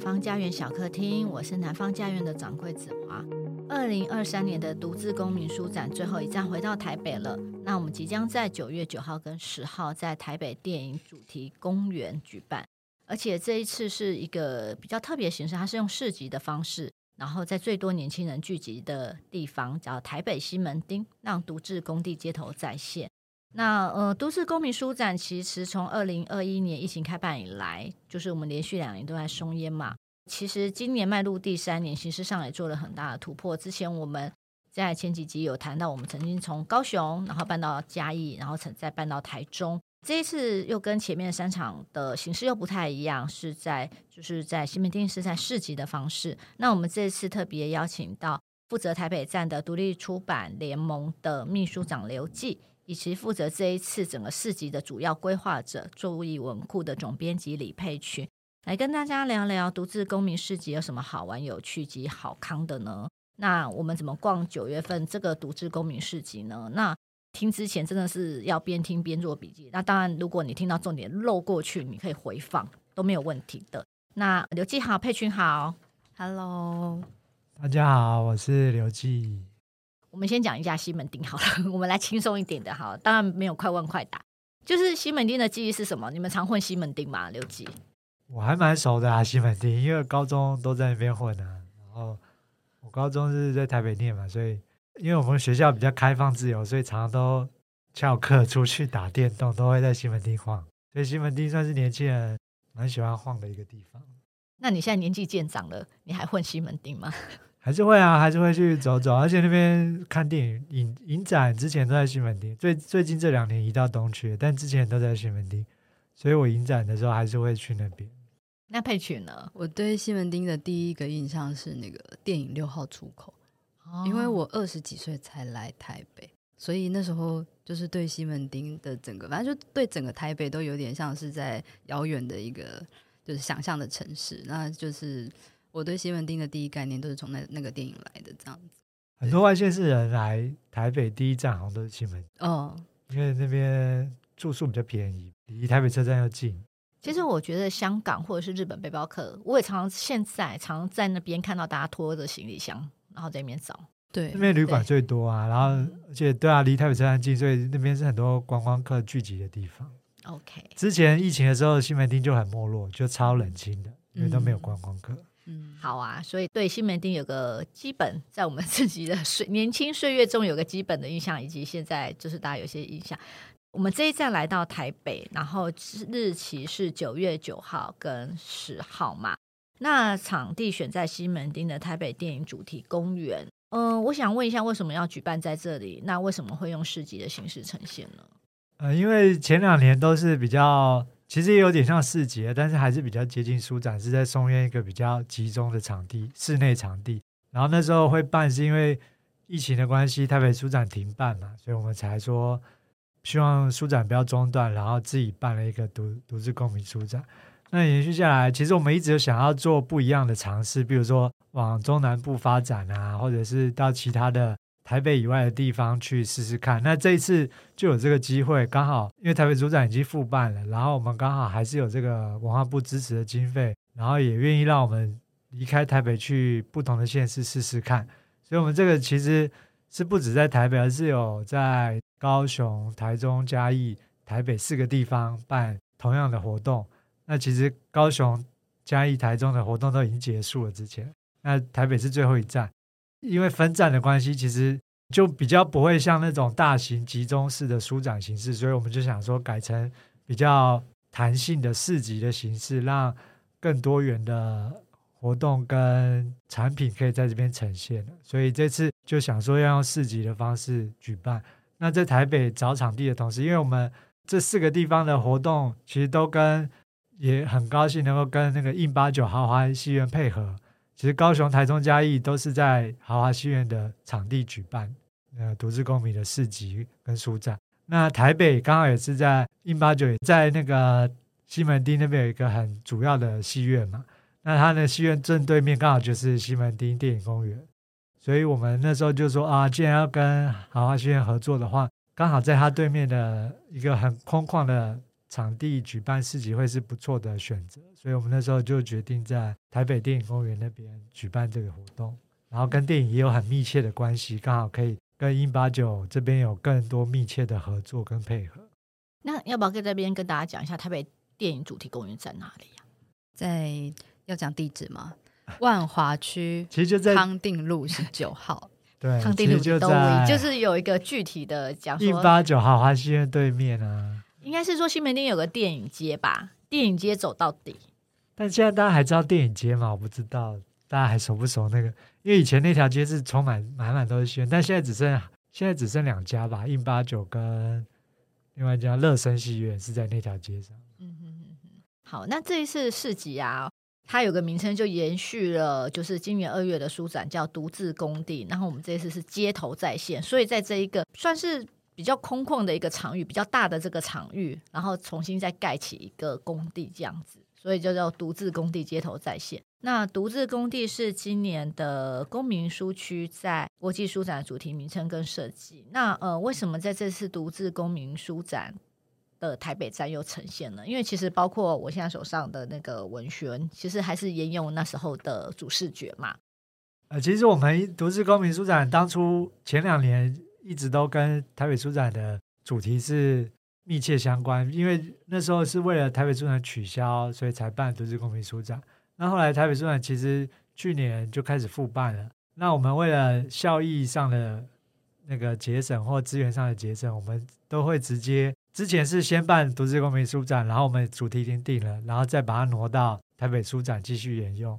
方家园小客厅，我是南方家园的掌柜子华。二零二三年的独自公民书展最后一站回到台北了，那我们即将在九月九号跟十号在台北电影主题公园举办，而且这一次是一个比较特别的形式，它是用市集的方式，然后在最多年轻人聚集的地方叫台北西门町，让独自工地街头再现。那呃，都市公民书展其实从二零二一年疫情开办以来，就是我们连续两年都在松烟嘛。其实今年迈入第三年，形式上也做了很大的突破。之前我们在前几集有谈到，我们曾经从高雄，然后搬到嘉义，然后曾再搬到台中。这一次又跟前面三场的形式又不太一样，是在就是在西门町是在市集的方式。那我们这次特别邀请到负责台北站的独立出版联盟的秘书长刘记。以及负责这一次整个市集的主要规划者，注意文库的总编辑李佩群，来跟大家聊聊独自公民市集有什么好玩、有趣及好康的呢？那我们怎么逛九月份这个独自公民市集呢？那听之前真的是要边听边做笔记。那当然，如果你听到重点漏过去，你可以回放都没有问题的。那刘记好，佩群好，Hello，大家好，我是刘记。我们先讲一下西门町好了，我们来轻松一点的哈。当然没有快问快答，就是西门町的记忆是什么？你们常混西门町吗？刘记，我还蛮熟的啊，西门町，因为高中都在那边混啊。然后我高中是在台北念嘛，所以因为我们学校比较开放自由，所以常常都翘课出去打电动，都会在西门町晃。所以西门町算是年轻人蛮喜欢晃的一个地方。那你现在年纪渐长了，你还混西门町吗？还是会啊，还是会去走走，而且那边看电影影影展之前都在西门町，最最近这两年移到东区，但之前都在西门町，所以我影展的时候还是会去那边。那配曲呢？我对西门町的第一个印象是那个电影六号出口，哦、因为我二十几岁才来台北，所以那时候就是对西门町的整个，反正就对整个台北都有点像是在遥远的一个就是想象的城市，那就是。我对西门町的第一概念都是从那那个电影来的，这样子。很多外县市人来台北第一站好像都是西门町哦，因为那边住宿比较便宜，离台北车站又近。其实我觉得香港或者是日本背包客，我也常常现在常在那边看到大家拖着行李箱，然后在那边找。对，那边旅馆最多啊，然后而且对啊，离台北车站近，所以那边是很多观光客聚集的地方。OK，之前疫情的时候，西门町就很没落，就超冷清的，因为都没有观光客。嗯嗯，好啊，所以对西门町有个基本，在我们自己的岁 年轻岁月中有个基本的印象，以及现在就是大家有些印象。我们这一站来到台北，然后日期是九月九号跟十号嘛，那场地选在西门町的台北电影主题公园。嗯、呃，我想问一下，为什么要举办在这里？那为什么会用市集的形式呈现呢？呃，因为前两年都是比较。其实也有点像市集，但是还是比较接近书展，是在松苑一个比较集中的场地，室内场地。然后那时候会办，是因为疫情的关系，台北书展停办嘛，所以我们才说希望书展不要中断，然后自己办了一个独独自公民书展。那延续下来，其实我们一直有想要做不一样的尝试，比如说往中南部发展啊，或者是到其他的。台北以外的地方去试试看，那这一次就有这个机会，刚好因为台北书展已经复办了，然后我们刚好还是有这个文化部支持的经费，然后也愿意让我们离开台北去不同的县市试试看，所以我们这个其实是不止在台北，而是有在高雄、台中、嘉义、台北四个地方办同样的活动。那其实高雄、嘉义、台中的活动都已经结束了，之前那台北是最后一站。因为分站的关系，其实就比较不会像那种大型集中式的书展形式，所以我们就想说改成比较弹性的市集的形式，让更多元的活动跟产品可以在这边呈现。所以这次就想说要用市集的方式举办。那在台北找场地的同时，因为我们这四个地方的活动其实都跟也很高兴能够跟那个 in 89豪华戏院配合。其实高雄、台中、嘉义都是在豪华戏院的场地举办，呃，独自公民的市集跟书展。那台北刚好也是在 in89，在那个西门町那边有一个很主要的戏院嘛。那他的戏院正对面刚好就是西门町电影公园，所以我们那时候就说啊，既然要跟豪华戏院合作的话，刚好在他对面的一个很空旷的场地举办市集会是不错的选择，所以我们那时候就决定在台北电影公园那边举办这个活动，然后跟电影也有很密切的关系，刚好可以跟一八九这边有更多密切的合作跟配合。那要不要在这边跟大家讲一下台北电影主题公园在哪里呀、啊？在要讲地址吗？万华区，其实就在康定路十九号。对，康定路就在就是有一个具体的讲说，一八九豪华戏院对面啊。应该是说西门町有个电影街吧？电影街走到底。但现在大家还知道电影街吗？我不知道大家还熟不熟那个？因为以前那条街是充满满满都是戏院，但现在只剩现在只剩两家吧，印八九跟另外一家乐声戏院是在那条街上。嗯哼哼哼。好，那这一次市集啊。它有个名称，就延续了，就是今年二月的书展叫“独自工地”，然后我们这次是街头再现，所以在这一个算是比较空旷的一个场域，比较大的这个场域，然后重新再盖起一个工地这样子，所以就叫“独自工地”街头再现。那“独自工地”是今年的公民书区在国际书展的主题名称跟设计。那呃，为什么在这次“独自公民书展”的台北站又呈现了，因为其实包括我现在手上的那个文宣，其实还是沿用那时候的主视觉嘛。呃，其实我们独自公民书展当初前两年一直都跟台北书展的主题是密切相关，因为那时候是为了台北书展取消，所以才办独自公民书展。那后来台北书展其实去年就开始复办了。那我们为了效益上的那个节省或资源上的节省，我们都会直接。之前是先办独自公民书展，然后我们主题已经定了，然后再把它挪到台北书展继续沿用。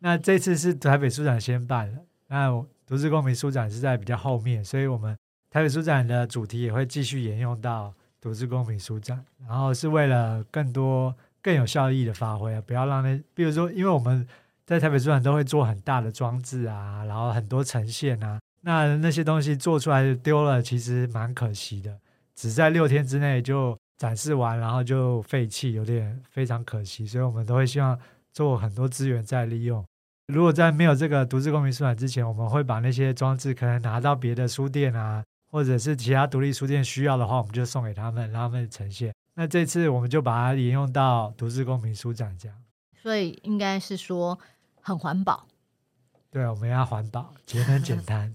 那这次是台北书展先办了，那独自公民书展是在比较后面，所以我们台北书展的主题也会继续沿用到独自公民书展，然后是为了更多更有效益的发挥啊，不要让那，比如说，因为我们在台北书展都会做很大的装置啊，然后很多呈现啊，那那些东西做出来丢了，其实蛮可惜的。只在六天之内就展示完，然后就废弃，有点非常可惜。所以我们都会希望做很多资源再利用。如果在没有这个独自公民书展之前，我们会把那些装置可能拿到别的书店啊，或者是其他独立书店需要的话，我们就送给他们，让他们呈现。那这次我们就把它沿用到独自公民书展这样。所以应该是说很环保。对，我们要环保、节能简单。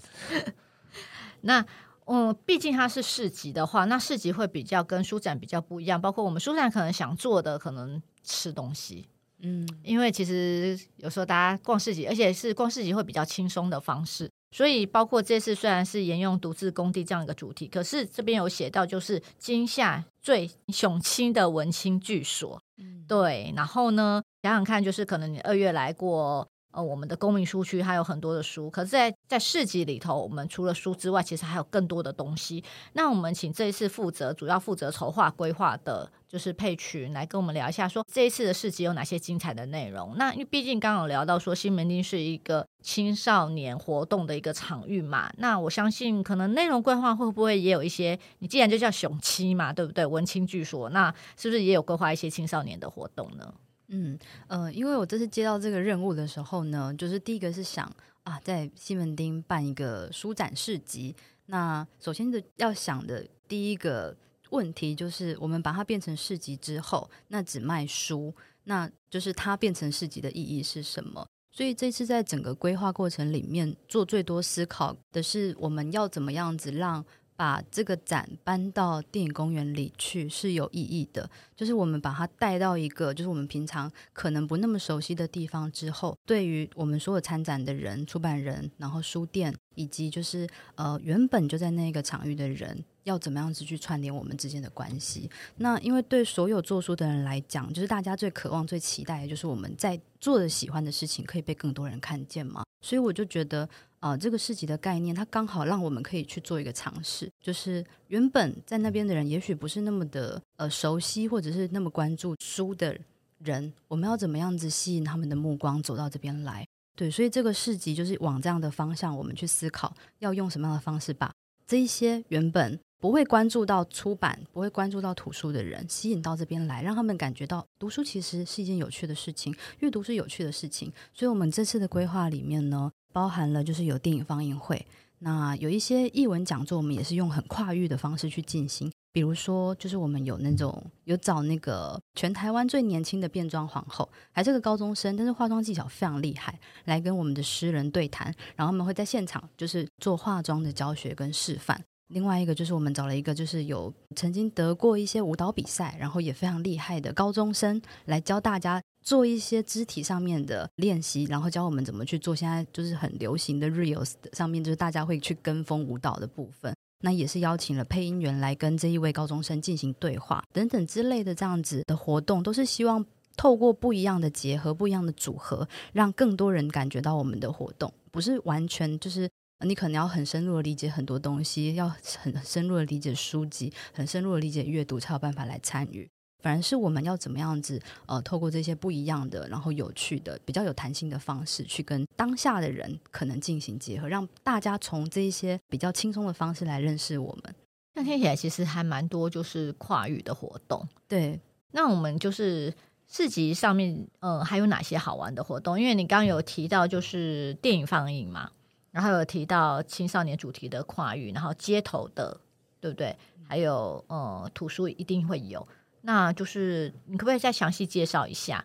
那。嗯，毕竟它是市集的话，那市集会比较跟书展比较不一样。包括我们书展可能想做的，可能吃东西，嗯，因为其实有时候大家逛市集，而且是逛市集会比较轻松的方式。所以包括这次虽然是沿用独自工地这样一个主题，可是这边有写到就是今夏最雄青的文青居所，嗯，对。然后呢，想想看，就是可能你二月来过。呃，我们的公民书区还有很多的书，可是在，在市集里头，我们除了书之外，其实还有更多的东西。那我们请这一次负责主要负责筹划规划的，就是佩群来跟我们聊一下，说这一次的市集有哪些精彩的内容。那因为毕竟刚刚有聊到说，西门町是一个青少年活动的一个场域嘛，那我相信可能内容规划会不会也有一些？你既然就叫雄七嘛，对不对？文青聚所，那是不是也有规划一些青少年的活动呢？嗯呃，因为我这次接到这个任务的时候呢，就是第一个是想啊，在西门町办一个书展市集。那首先的要想的第一个问题就是，我们把它变成市集之后，那只卖书，那就是它变成市集的意义是什么？所以这次在整个规划过程里面，做最多思考的是，我们要怎么样子让。把这个展搬到电影公园里去是有意义的，就是我们把它带到一个就是我们平常可能不那么熟悉的地方之后，对于我们所有参展的人、出版人，然后书店以及就是呃原本就在那个场域的人，要怎么样子去串联我们之间的关系？那因为对所有做书的人来讲，就是大家最渴望、最期待的就是我们在做的喜欢的事情可以被更多人看见嘛，所以我就觉得。啊、这个市集的概念，它刚好让我们可以去做一个尝试。就是原本在那边的人，也许不是那么的呃熟悉，或者是那么关注书的人，我们要怎么样子吸引他们的目光走到这边来？对，所以这个市集就是往这样的方向，我们去思考要用什么样的方式把这一些原本不会关注到出版、不会关注到图书的人吸引到这边来，让他们感觉到读书其实是一件有趣的事情，阅读是有趣的事情。所以，我们这次的规划里面呢。包含了就是有电影放映会，那有一些译文讲座，我们也是用很跨域的方式去进行。比如说，就是我们有那种有找那个全台湾最年轻的变装皇后，还是个高中生，但是化妆技巧非常厉害，来跟我们的诗人对谈，然后他们会在现场就是做化妆的教学跟示范。另外一个就是我们找了一个就是有曾经得过一些舞蹈比赛，然后也非常厉害的高中生来教大家做一些肢体上面的练习，然后教我们怎么去做现在就是很流行的 Reels 上面就是大家会去跟风舞蹈的部分。那也是邀请了配音员来跟这一位高中生进行对话等等之类的这样子的活动，都是希望透过不一样的结合、不一样的组合，让更多人感觉到我们的活动不是完全就是你可能要很深入的理解很多东西，要很深入的理解书籍，很深入的理解阅读，才有办法来参与。反而是我们要怎么样子，呃，透过这些不一样的，然后有趣的、比较有弹性的方式，去跟当下的人可能进行结合，让大家从这一些比较轻松的方式来认识我们。那听起来其实还蛮多，就是跨域的活动。对，那我们就是市集上面，呃，还有哪些好玩的活动？因为你刚刚有提到就是电影放映嘛，然后有提到青少年主题的跨域，然后街头的，对不对？还有呃，图书一定会有。那就是你可不可以再详细介绍一下？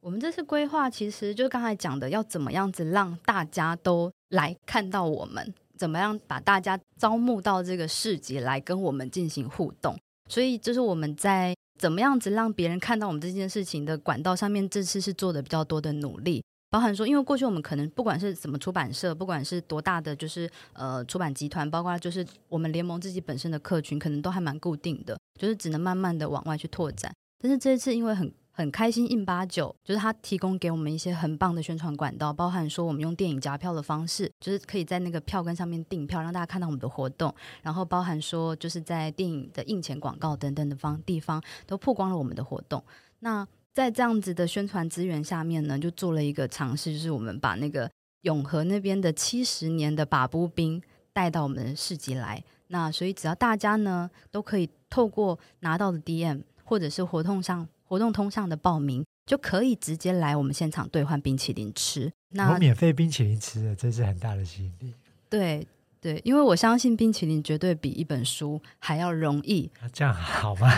我们这次规划其实就是刚才讲的，要怎么样子让大家都来看到我们，怎么样把大家招募到这个市集来跟我们进行互动。所以就是我们在怎么样子让别人看到我们这件事情的管道上面，这次是做的比较多的努力。包含说，因为过去我们可能不管是什么出版社，不管是多大的就是呃出版集团，包括就是我们联盟自己本身的客群，可能都还蛮固定的，就是只能慢慢的往外去拓展。但是这一次因为很很开心印八九就是他提供给我们一些很棒的宣传管道，包含说我们用电影夹票的方式，就是可以在那个票根上面订票，让大家看到我们的活动，然后包含说就是在电影的印钱广告等等的方地方都曝光了我们的活动。那在这样子的宣传资源下面呢，就做了一个尝试，就是我们把那个永和那边的七十年的把布兵带到我们市集来。那所以只要大家呢都可以透过拿到的 DM 或者是活动上活动通上的报名，就可以直接来我们现场兑换冰淇淋吃。那有免费冰淇淋吃的，这是很大的吸引力。对对，因为我相信冰淇淋绝对比一本书还要容易。啊，这样好吗？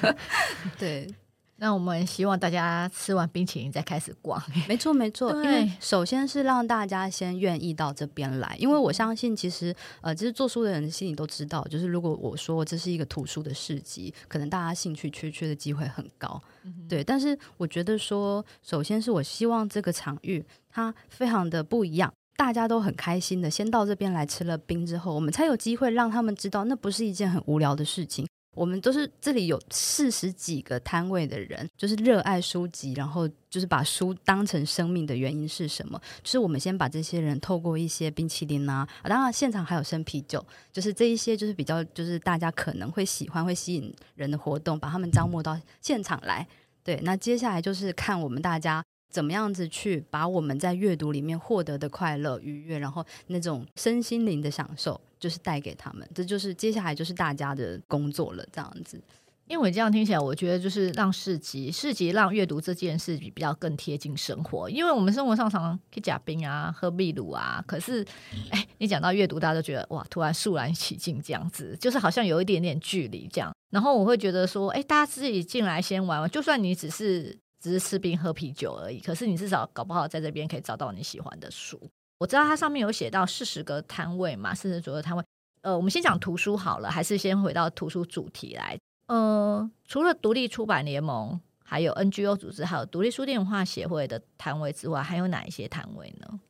对。那我们希望大家吃完冰淇淋再开始逛。没错，没错。对因为首先是让大家先愿意到这边来，因为我相信，其实呃，其实做书的人心里都知道，就是如果我说这是一个图书的市集，可能大家兴趣缺缺的机会很高。嗯、对，但是我觉得说，首先是我希望这个场域它非常的不一样，大家都很开心的先到这边来吃了冰之后，我们才有机会让他们知道，那不是一件很无聊的事情。我们都是这里有四十几个摊位的人，就是热爱书籍，然后就是把书当成生命的原因是什么？就是我们先把这些人透过一些冰淇淋啊，啊当然现场还有生啤酒，就是这一些就是比较就是大家可能会喜欢会吸引人的活动，把他们招募到现场来。对，那接下来就是看我们大家。怎么样子去把我们在阅读里面获得的快乐、愉悦，然后那种身心灵的享受，就是带给他们。这就是接下来就是大家的工作了，这样子。因为这样听起来，我觉得就是让市集、市集让阅读这件事比较更贴近生活。因为我们生活上常常可以加冰啊、喝秘鲁啊，可是，哎，你讲到阅读，大家都觉得哇，突然肃然起敬这样子，就是好像有一点点距离这样。然后我会觉得说，哎，大家自己进来先玩玩，就算你只是。只是吃冰喝啤酒而已，可是你至少搞不好在这边可以找到你喜欢的书。我知道它上面有写到四十个摊位嘛，四十左右摊位。呃，我们先讲图书好了，还是先回到图书主题来？呃，除了独立出版联盟，还有 NGO 组织，还有独立书店文化协会的摊位之外，还有哪一些摊位呢？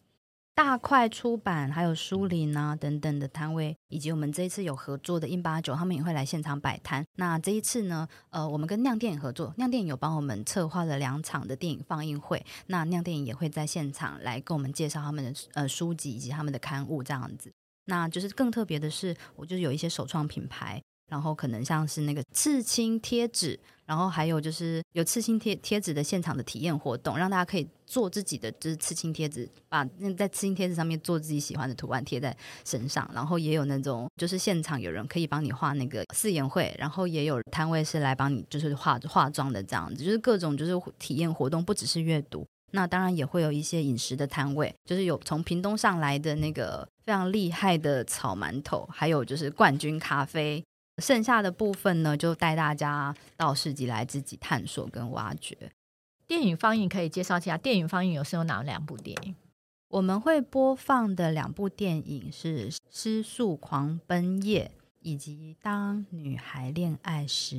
大块出版，还有书林啊等等的摊位，以及我们这一次有合作的 in89，他们也会来现场摆摊。那这一次呢，呃，我们跟酿电影合作，酿电影有帮我们策划了两场的电影放映会。那酿电影也会在现场来跟我们介绍他们的呃书籍以及他们的刊物这样子。那就是更特别的是，我就有一些首创品牌。然后可能像是那个刺青贴纸，然后还有就是有刺青贴贴纸的现场的体验活动，让大家可以做自己的就是刺青贴纸，把那在刺青贴纸上面做自己喜欢的图案贴在身上。然后也有那种就是现场有人可以帮你画那个似颜绘，然后也有摊位是来帮你就是化化妆的这样子，就是各种就是体验活动，不只是阅读。那当然也会有一些饮食的摊位，就是有从屏东上来的那个非常厉害的炒馒头，还有就是冠军咖啡。剩下的部分呢，就带大家到市集来自己探索跟挖掘。电影放映可以介绍一下，电影放映有是有哪两部电影？我们会播放的两部电影是《失速狂奔夜》以及《当女孩恋爱时》。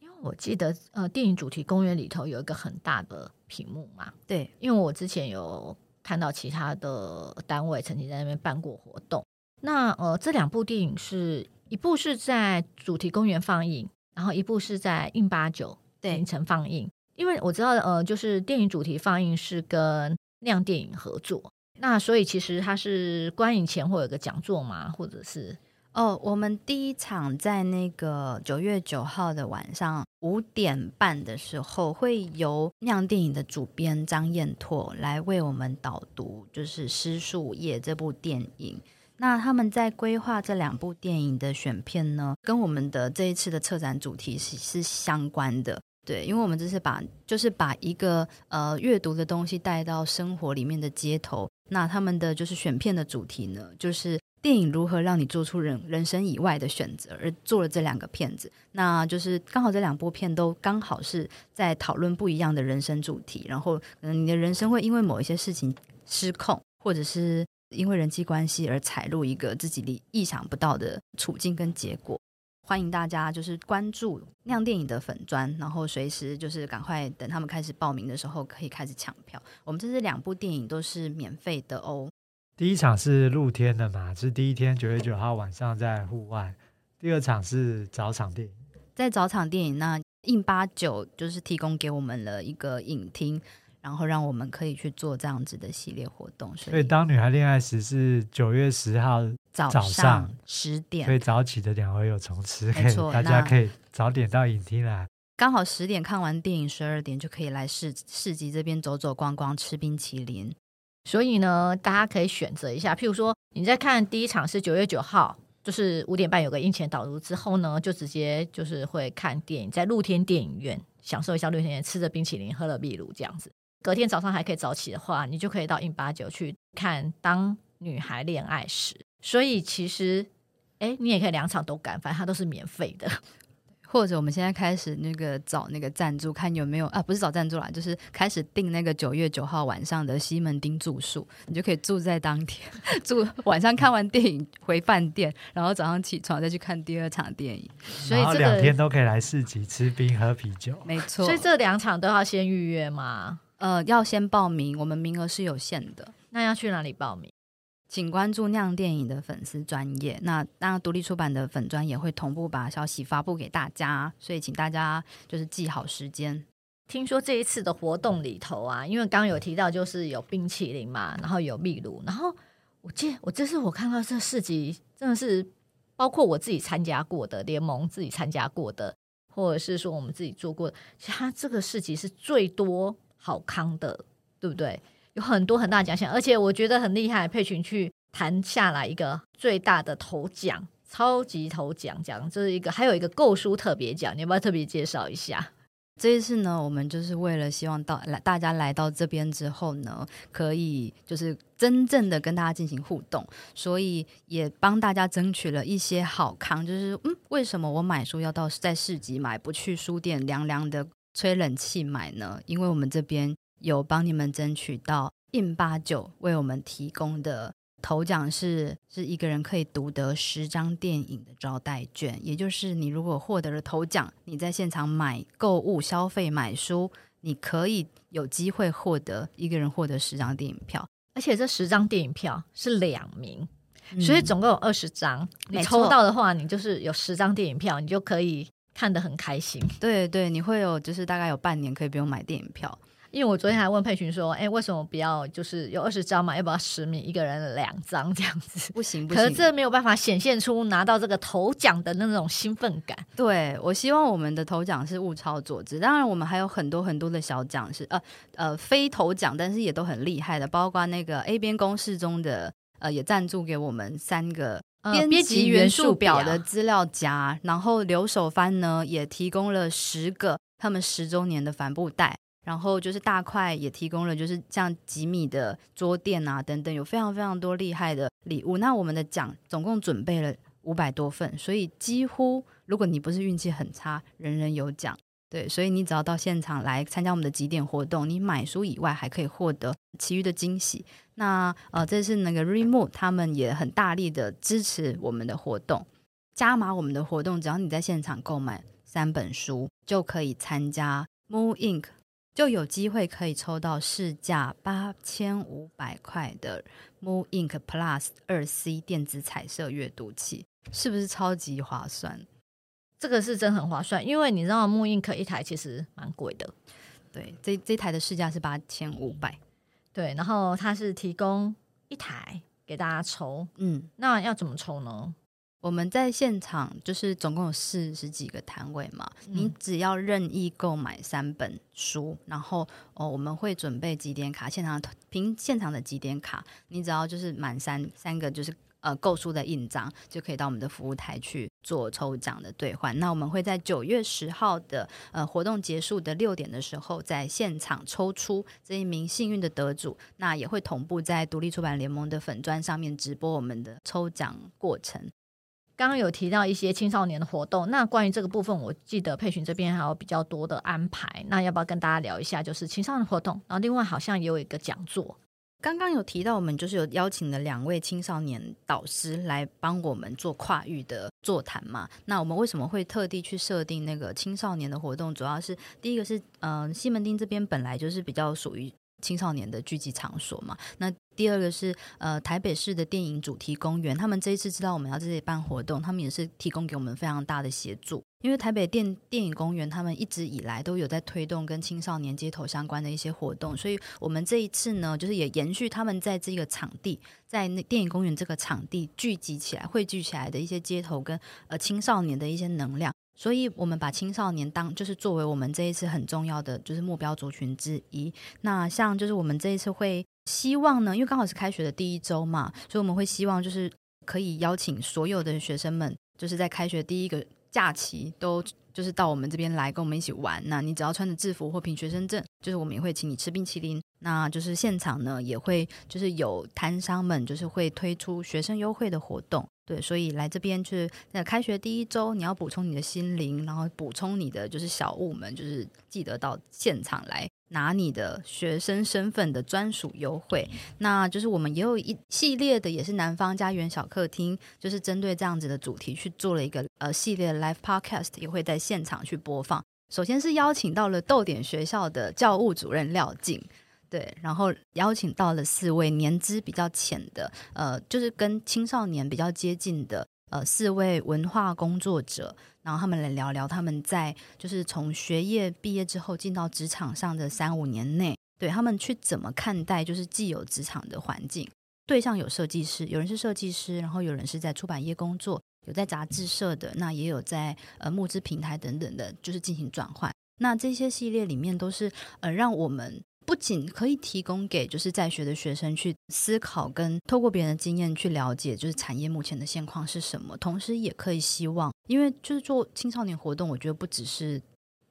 因为我记得，呃，电影主题公园里头有一个很大的屏幕嘛。对，因为我之前有看到其他的单位曾经在那边办过活动。那呃，这两部电影是一部是在主题公园放映，然后一部是在印八九影城放映。因为我知道，呃，就是电影主题放映是跟亮电影合作，那所以其实它是观影前会有个讲座吗？或者是哦，我们第一场在那个九月九号的晚上五点半的时候，会由酿电影的主编张彦拓来为我们导读，就是《失树叶》这部电影。那他们在规划这两部电影的选片呢，跟我们的这一次的策展主题是是相关的。对，因为我们这是把，就是把一个呃阅读的东西带到生活里面的街头。那他们的就是选片的主题呢，就是电影如何让你做出人人生以外的选择，而做了这两个片子。那就是刚好这两部片都刚好是在讨论不一样的人生主题。然后，嗯，你的人生会因为某一些事情失控，或者是因为人际关系而踩入一个自己的意想不到的处境跟结果。欢迎大家就是关注酿电影的粉砖，然后随时就是赶快等他们开始报名的时候可以开始抢票。我们这是两部电影都是免费的哦。第一场是露天的嘛，是第一天九月九号晚上在户外。第二场是早场电影，在早场电影那印八九就是提供给我们了一个影厅。然后让我们可以去做这样子的系列活动，所以，所以当女孩恋爱时是九月十号早上十点，所以早起的两位有虫吃，可以 大家可以早点到影厅来，刚好十点看完电影，十二点就可以来市市集这边走走逛逛，吃冰淇淋。所以呢，大家可以选择一下，譬如说你在看第一场是九月九号，就是五点半有个映前导入之后呢，就直接就是会看电影，在露天电影院享受一下露天电影，吃着冰淇淋，喝了秘鲁这样子。隔天早上还可以早起的话，你就可以到印巴九去看《当女孩恋爱时》。所以其实，哎，你也可以两场都赶，反正它都是免费的。或者我们现在开始那个找那个赞助，看有没有啊？不是找赞助啦，就是开始订那个九月九号晚上的西门町住宿，你就可以住在当天，住晚上看完电影回饭店，然后早上起床再去看第二场电影。所以这两天都可以来市集吃冰喝啤酒，没错。所以这两场都要先预约吗？呃，要先报名，我们名额是有限的。那要去哪里报名？请关注酿电影的粉丝专业。那当然，独立出版的粉专也会同步把消息发布给大家，所以请大家就是记好时间。听说这一次的活动里头啊，因为刚刚有提到就是有冰淇淋嘛，然后有秘鲁，然后我记得我这次我看到这市集真的是包括我自己参加过的联盟自己参加过的，或者是说我们自己做过的，其实它这个市集是最多。好康的，对不对？有很多很大奖项，而且我觉得很厉害。佩群去谈下来一个最大的头奖，超级头奖奖，这是一个，还有一个购书特别奖，你要不要特别介绍一下？这一次呢，我们就是为了希望到来大家来到这边之后呢，可以就是真正的跟大家进行互动，所以也帮大家争取了一些好康。就是嗯，为什么我买书要到在市集买，不去书店凉凉的？吹冷气买呢？因为我们这边有帮你们争取到印八九为我们提供的头奖是，是一个人可以独得十张电影的招待券，也就是你如果获得了头奖，你在现场买购物消费买书，你可以有机会获得一个人获得十张电影票，而且这十张电影票是两名，嗯、所以总共有二十张。你抽到的话，你就是有十张电影票，你就可以。看得很开心，对对，你会有就是大概有半年可以不用买电影票，因为我昨天还问佩群说，哎，为什么不要就是有二十张嘛，要不要十名一个人两张这样子？不行不行，可是这没有办法显现出拿到这个头奖的那种兴奋感。对，我希望我们的头奖是物超所值，当然我们还有很多很多的小奖是呃呃非头奖，但是也都很厉害的，包括那个 A 边公式中的呃也赞助给我们三个。编辑元素表的资料夹，然后留守番呢也提供了十个他们十周年的帆布袋，然后就是大块也提供了就是像几米的桌垫啊等等，有非常非常多厉害的礼物。那我们的奖总共准备了五百多份，所以几乎如果你不是运气很差，人人有奖。对，所以你只要到现场来参加我们的几点活动，你买书以外还可以获得其余的惊喜。那呃，这是那个 Readmoo 他们也很大力的支持我们的活动，加码我们的活动，只要你在现场购买三本书，就可以参加 Moon Ink，就有机会可以抽到市价八千五百块的 Moon Ink Plus 二 C 电子彩色阅读器，是不是超级划算？这个是真很划算，因为你知道 mooInk 一台其实蛮贵的，对，这这台的市价是八千五百，对，然后它是提供一台给大家抽，嗯，那要怎么抽呢？我们在现场就是总共有四十几个摊位嘛，嗯、你只要任意购买三本书，然后哦，我们会准备几点卡，现场凭现场的几点卡，你只要就是满三三个就是。呃，购书的印章就可以到我们的服务台去做抽奖的兑换。那我们会在九月十号的呃活动结束的六点的时候，在现场抽出这一名幸运的得主。那也会同步在独立出版联盟的粉砖上面直播我们的抽奖过程。刚刚有提到一些青少年的活动，那关于这个部分，我记得佩群这边还有比较多的安排。那要不要跟大家聊一下？就是青少年活动，然后另外好像也有一个讲座。刚刚有提到，我们就是有邀请了两位青少年导师来帮我们做跨域的座谈嘛。那我们为什么会特地去设定那个青少年的活动？主要是第一个是，嗯、西门町这边本来就是比较属于青少年的聚集场所嘛。那第二个是，呃，台北市的电影主题公园，他们这一次知道我们要在这里办活动，他们也是提供给我们非常大的协助。因为台北电电影公园，他们一直以来都有在推动跟青少年街头相关的一些活动，所以我们这一次呢，就是也延续他们在这个场地，在那电影公园这个场地聚集起来、汇聚起来的一些街头跟呃青少年的一些能量，所以我们把青少年当就是作为我们这一次很重要的就是目标族群之一。那像就是我们这一次会希望呢，因为刚好是开学的第一周嘛，所以我们会希望就是可以邀请所有的学生们，就是在开学第一个。假期都就是到我们这边来跟我们一起玩，那你只要穿着制服或凭学生证，就是我们也会请你吃冰淇淋。那就是现场呢也会就是有摊商们就是会推出学生优惠的活动，对，所以来这边就是在开学第一周，你要补充你的心灵，然后补充你的就是小物们，就是记得到现场来。拿你的学生身份的专属优惠，那就是我们也有一系列的，也是南方家园小客厅，就是针对这样子的主题去做了一个呃系列 live podcast，也会在现场去播放。首先是邀请到了逗点学校的教务主任廖静，对，然后邀请到了四位年资比较浅的，呃，就是跟青少年比较接近的。呃，四位文化工作者，然后他们来聊聊他们在就是从学业毕业之后进到职场上的三五年内，对他们去怎么看待就是既有职场的环境。对象有设计师，有人是设计师，然后有人是在出版业工作，有在杂志社的，那也有在呃募资平台等等的，就是进行转换。那这些系列里面都是呃让我们。不仅可以提供给就是在学的学生去思考，跟透过别人的经验去了解，就是产业目前的现况是什么。同时，也可以希望，因为就是做青少年活动，我觉得不只是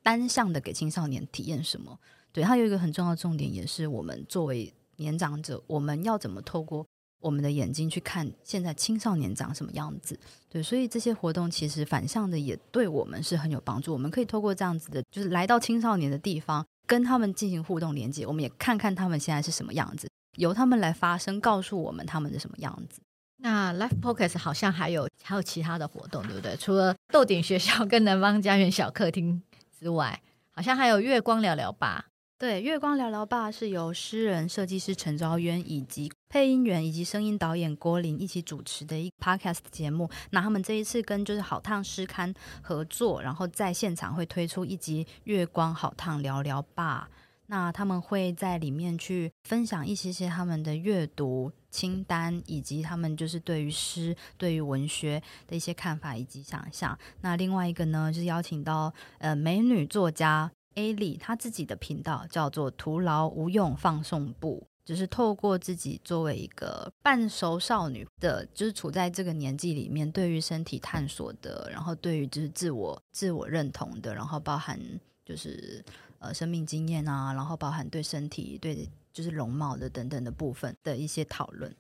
单向的给青少年体验什么，对，它有一个很重要的重点，也是我们作为年长者，我们要怎么透过我们的眼睛去看现在青少年长什么样子。对，所以这些活动其实反向的也对我们是很有帮助。我们可以透过这样子的，就是来到青少年的地方。跟他们进行互动连接，我们也看看他们现在是什么样子，由他们来发声，告诉我们他们是什么样子。那 Life pocast 好像还有还有其他的活动，对不对？除了豆点学校跟南方家园小客厅之外，好像还有月光聊聊吧。对，月光聊聊吧是由诗人、设计师陈昭渊以及配音员以及声音导演郭林一起主持的一个 podcast 节目。那他们这一次跟就是好烫诗刊合作，然后在现场会推出一集《月光好烫聊聊吧》。那他们会在里面去分享一些些他们的阅读清单，以及他们就是对于诗、对于文学的一些看法以及想象。那另外一个呢，就是邀请到呃美女作家。A 里他自己的频道叫做“徒劳无用放送部”，就是透过自己作为一个半熟少女的，就是处在这个年纪里面，对于身体探索的，然后对于就是自我自我认同的，然后包含就是呃生命经验啊，然后包含对身体对就是容貌的等等的部分的一些讨论。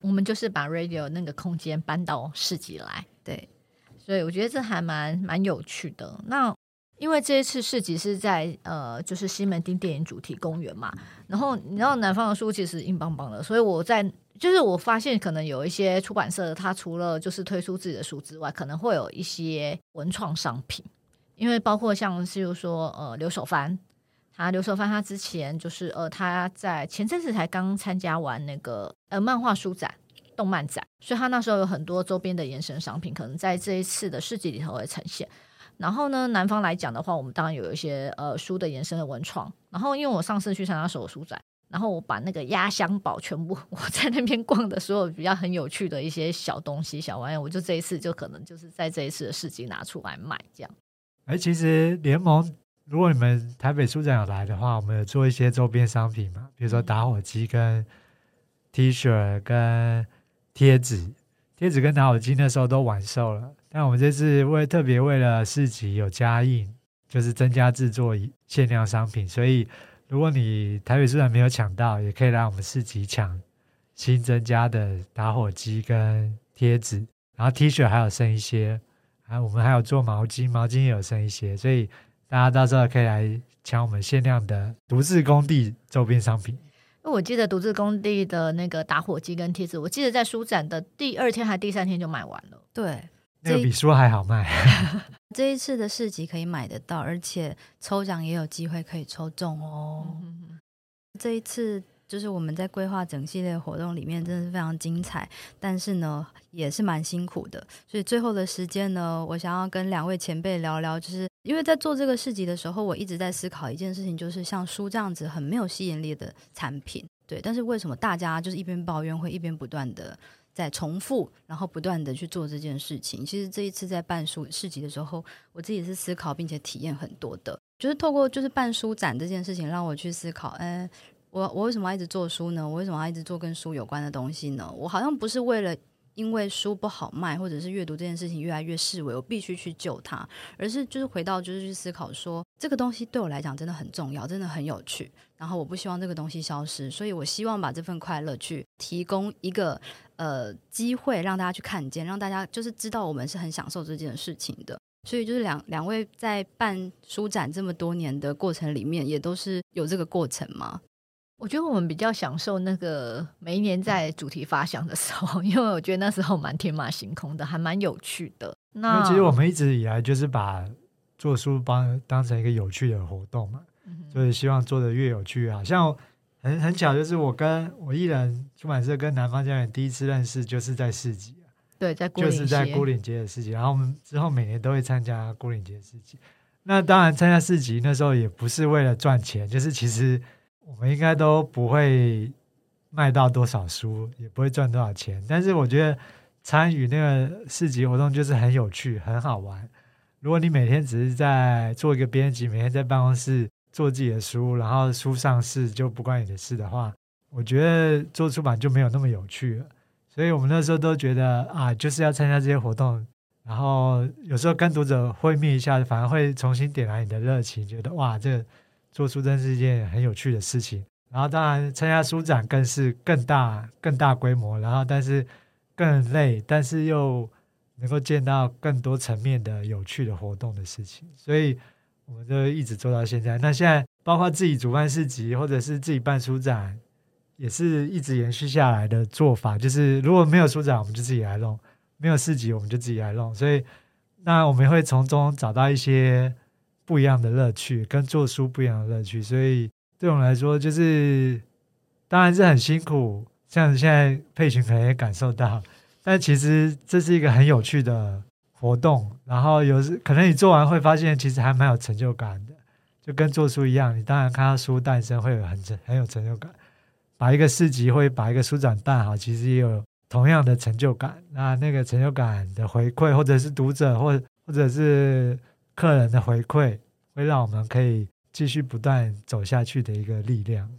我们就是把 radio 那个空间搬到市集来，对，所以我觉得这还蛮蛮有趣的。那因为这一次市集是在呃，就是西门町电影主题公园嘛，然后你知道南方的书其实硬邦邦的，所以我在就是我发现可能有一些出版社，它除了就是推出自己的书之外，可能会有一些文创商品，因为包括像是说呃刘守藩。他刘守藩，他之前就是呃，他在前阵子才刚参加完那个呃漫画书展、动漫展，所以他那时候有很多周边的延伸商品，可能在这一次的市集里头会呈现。然后呢，南方来讲的话，我们当然有一些呃书的延伸的文创。然后因为我上次去参加手书展，然后我把那个压箱宝全部 我在那边逛的所有比较很有趣的一些小东西、小玩意，我就这一次就可能就是在这一次的市集拿出来卖这样。哎，其实联盟。如果你们台北书展有来的话，我们有做一些周边商品嘛，比如说打火机跟 T 恤跟贴纸，贴纸跟打火机那时候都完售了，但我们这次为特别为了市集有加印，就是增加制作限量商品，所以如果你台北书展没有抢到，也可以来我们市集抢新增加的打火机跟贴纸，然后 T 恤还有剩一些，还有我们还有做毛巾，毛巾也有剩一些，所以。大家到时候可以来抢我们限量的独自工地周边商品。因为我记得独自工地的那个打火机跟贴纸，我记得在书展的第二天还第三天就卖完了。对，那个比书还好卖。这一次的市集可以买得到，而且抽奖也有机会可以抽中哦。嗯、这一次。就是我们在规划整系列活动里面，真的是非常精彩，但是呢，也是蛮辛苦的。所以最后的时间呢，我想要跟两位前辈聊聊，就是因为在做这个市集的时候，我一直在思考一件事情，就是像书这样子很没有吸引力的产品，对，但是为什么大家就是一边抱怨，会一边不断的在重复，然后不断的去做这件事情？其实这一次在办书市集的时候，我自己是思考并且体验很多的，就是透过就是办书展这件事情，让我去思考，嗯。我我为什么要一直做书呢？我为什么要一直做跟书有关的东西呢？我好像不是为了因为书不好卖，或者是阅读这件事情越来越式微，我必须去救它，而是就是回到就是去思考说，这个东西对我来讲真的很重要，真的很有趣。然后我不希望这个东西消失，所以我希望把这份快乐去提供一个呃机会，让大家去看见，让大家就是知道我们是很享受这件事情的。所以就是两两位在办书展这么多年的过程里面，也都是有这个过程吗？我觉得我们比较享受那个每一年在主题发想的时候，因为我觉得那时候蛮天马行空的，还蛮有趣的。那其实我们一直以来就是把做书帮当成一个有趣的活动嘛，嗯、所以希望做的越有趣啊。像很很巧，就是我跟我艺人出版社跟南方家园第一次认识，就是在市集，对，在就是在孤岭街的市集。然后我们之后每年都会参加孤岭街的市集。那当然参加市集那时候也不是为了赚钱，就是其实。我们应该都不会卖到多少书，也不会赚多少钱。但是我觉得参与那个市集活动就是很有趣、很好玩。如果你每天只是在做一个编辑，每天在办公室做自己的书，然后书上市就不关你的事的话，我觉得做出版就没有那么有趣了。所以我们那时候都觉得啊，就是要参加这些活动，然后有时候跟读者会面一下，反而会重新点燃你的热情，觉得哇，这。做书真是一件很有趣的事情，然后当然参加书展更是更大、更大规模，然后但是更累，但是又能够见到更多层面的有趣的活动的事情，所以我们就一直做到现在。那现在包括自己主办市集，或者是自己办书展，也是一直延续下来的做法。就是如果没有书展，我们就自己来弄；没有市集，我们就自己来弄。所以，那我们会从中找到一些。不一样的乐趣，跟做书不一样的乐趣，所以对我们来说，就是当然是很辛苦。像现在佩群可能也感受到，但其实这是一个很有趣的活动。然后有时可能你做完会发现，其实还蛮有成就感的，就跟做书一样。你当然看到书诞生会有很很有成就感，把一个市集或把一个书展办好，其实也有同样的成就感。那那个成就感的回馈，或者是读者，或或者是。客人的回馈会让我们可以继续不断走下去的一个力量。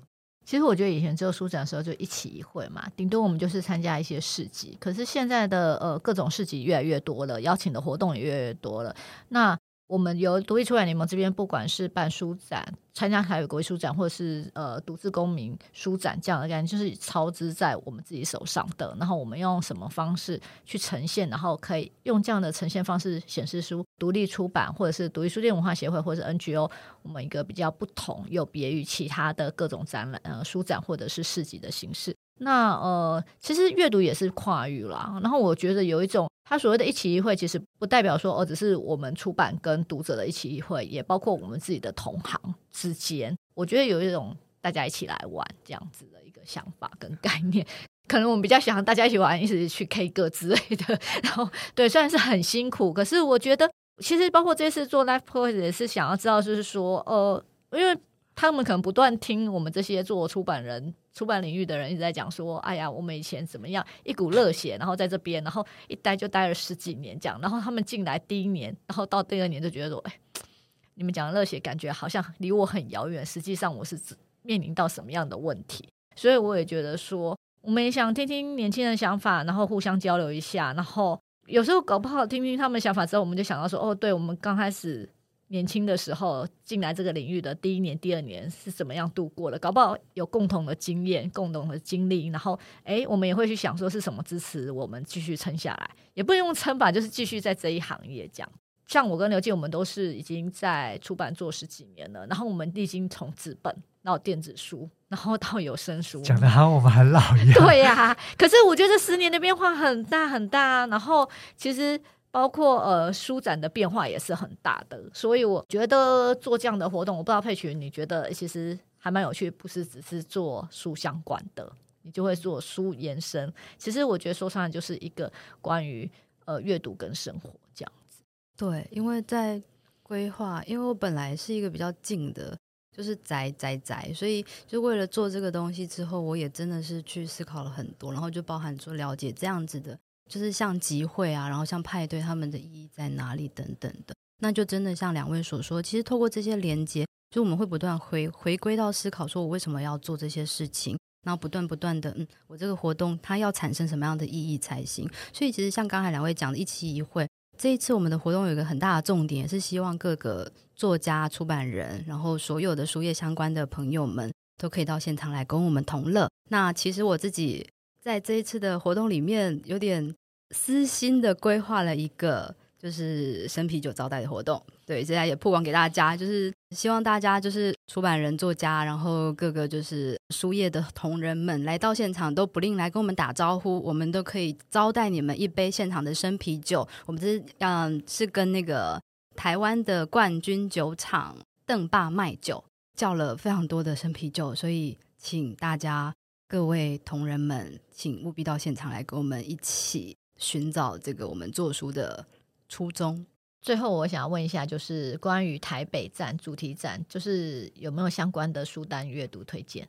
其实我觉得以前只有书展的时候就一起一会嘛，顶多我们就是参加一些市集。可是现在的呃各种市集越来越多了，邀请的活动也越来越多了。那我们由独立出版联盟这边，不管是办书展、参加台北国际书展，或者是呃独自公民书展这样的概念，就是操之在我们自己手上的。然后我们用什么方式去呈现，然后可以用这样的呈现方式显示出独立出版，或者是独立书店文化协会，或者是 NGO，我们一个比较不同又别于其他的各种展览、呃书展或者是市集的形式。那呃，其实阅读也是跨域啦。然后我觉得有一种。他所谓的一起一会，其实不代表说哦，只是我们出版跟读者的一起一会，也包括我们自己的同行之间。我觉得有一种大家一起来玩这样子的一个想法跟概念。可能我们比较喜欢大家一起玩，一起去 K 歌之类的。然后对，虽然是很辛苦，可是我觉得其实包括这次做 Live Poet 也是想要知道，就是说呃，因为。他们可能不断听我们这些做出版人、出版领域的人一直在讲说：“哎呀，我们以前怎么样，一股热血，然后在这边，然后一待就待了十几年这样。然后他们进来第一年，然后到第二年就觉得说：‘哎，你们讲的热血，感觉好像离我很遥远。’实际上我是面临到什么样的问题？所以我也觉得说，我们也想听听年轻人想法，然后互相交流一下。然后有时候搞不好听听他们想法之后，我们就想到说：‘哦，对，我们刚开始。’年轻的时候进来这个领域的第一年、第二年是怎么样度过的？搞不好有共同的经验、共同的经历，然后诶，我们也会去想说是什么支持我们继续撑下来，也不用撑吧，就是继续在这一行业这样。像我跟刘静，我们都是已经在出版做十几年了，然后我们历经从纸本到电子书，然后到有声书，讲的好像我们很老一样。对呀、啊，可是我觉得这十年的变化很大很大，然后其实。包括呃书展的变化也是很大的，所以我觉得做这样的活动，我不知道佩群你觉得其实还蛮有趣，不是只是做书相关的，你就会做书延伸。其实我觉得说上就是一个关于呃阅读跟生活这样子。对，因为在规划，因为我本来是一个比较静的，就是宅宅宅，所以就为了做这个东西之后，我也真的是去思考了很多，然后就包含说了解这样子的。就是像集会啊，然后像派对，他们的意义在哪里等等的，那就真的像两位所说，其实透过这些连接，就我们会不断回回归到思考，说我为什么要做这些事情，然后不断不断的，嗯，我这个活动它要产生什么样的意义才行。所以其实像刚才两位讲的一期一会，这一次我们的活动有一个很大的重点，是希望各个作家、出版人，然后所有的书业相关的朋友们都可以到现场来跟我们同乐。那其实我自己。在这一次的活动里面，有点私心的规划了一个就是生啤酒招待的活动。对，现在也曝光给大家，就是希望大家就是出版人、作家，然后各个就是书业的同仁们来到现场都不吝来跟我们打招呼，我们都可以招待你们一杯现场的生啤酒。我们是嗯是跟那个台湾的冠军酒厂邓爸卖酒叫了非常多的生啤酒，所以请大家。各位同仁们，请务必到现场来跟我们一起寻找这个我们做书的初衷。最后，我想要问一下，就是关于台北站主题站，就是有没有相关的书单阅读推荐？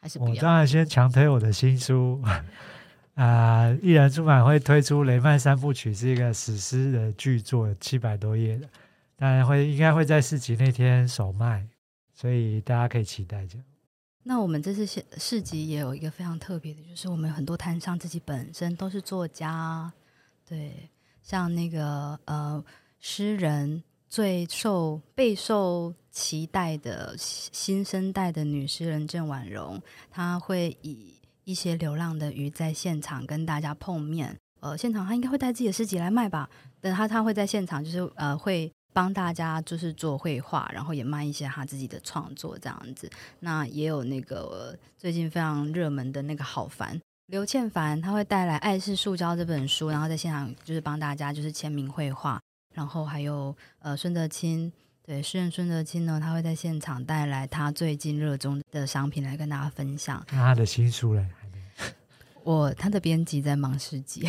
还是不要？我当然先强推我的新书 啊！毅然出版会推出《雷曼三部曲》，是一个史诗的巨作，七百多页的，当然会应该会在市集那天首卖，所以大家可以期待着。那我们这次市市集也有一个非常特别的，就是我们很多摊商自己本身都是作家，对，像那个呃诗人最受备受期待的新生代的女诗人郑婉容，她会以一些流浪的鱼在现场跟大家碰面，呃，现场她应该会带自己的诗集来卖吧，等她她会在现场就是呃会。帮大家就是做绘画，然后也卖一些他自己的创作这样子。那也有那个最近非常热门的那个好凡刘倩凡，他会带来《爱是塑胶》这本书，然后在现场就是帮大家就是签名绘画。然后还有呃孙德清，对诗人孙德清呢，他会在现场带来他最近热衷的商品来跟大家分享。那他的新书嘞？我他的编辑在忙市集。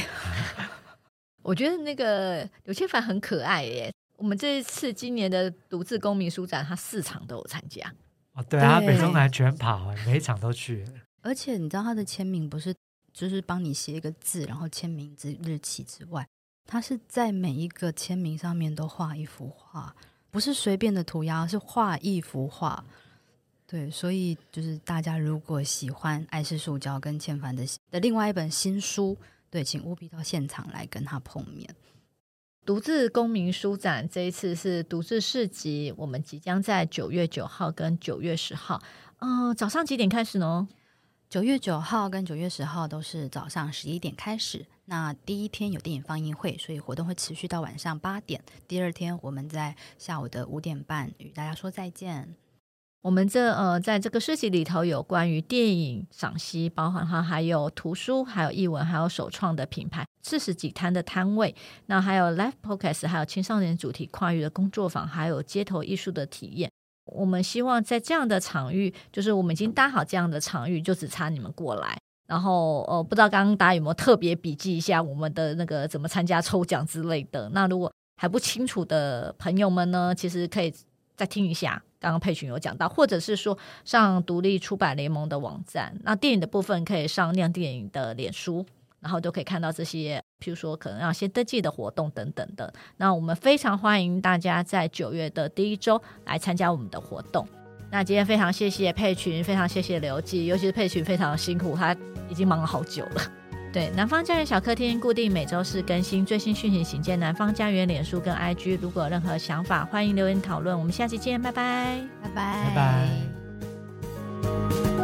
我觉得那个刘倩凡很可爱耶。我们这一次今年的独自公民书展，他四场都有参加。哦，对啊，北中南全跑，每一场都去。而且你知道他的签名不是就是帮你写一个字，然后签名之日期之外，他是在每一个签名上面都画一幅画，不是随便的涂鸦，是画一幅画。对，所以就是大家如果喜欢《爱是塑胶》跟千帆的的另外一本新书，对，请务必到现场来跟他碰面。独自公民书展这一次是独自市集，我们即将在九月九号跟九月十号，嗯、早上几点开始呢？九月九号跟九月十号都是早上十一点开始。那第一天有电影放映会，所以活动会持续到晚上八点。第二天我们在下午的五点半与大家说再见。我们这呃，在这个市集里头有关于电影赏析，包含哈还有图书、还有译文、还有首创的品牌，四十几摊的摊位，那还有 Live Podcast，还有青少年主题跨域的工作坊，还有街头艺术的体验。我们希望在这样的场域，就是我们已经搭好这样的场域，就只差你们过来。然后呃，不知道刚刚大家有没有特别笔记一下我们的那个怎么参加抽奖之类的？那如果还不清楚的朋友们呢，其实可以再听一下。刚刚佩群有讲到，或者是说上独立出版联盟的网站，那电影的部分可以上亮电影的脸书，然后就可以看到这些，譬如说可能要先登记的活动等等的。那我们非常欢迎大家在九月的第一周来参加我们的活动。那今天非常谢谢佩群，非常谢谢刘记，尤其是佩群非常辛苦，他已经忙了好久了。对南方家园小客厅固定每周四更新最新讯息请见南方家园脸书跟 ig 如果有任何想法欢迎留言讨论。我们下期见拜拜拜拜。拜拜。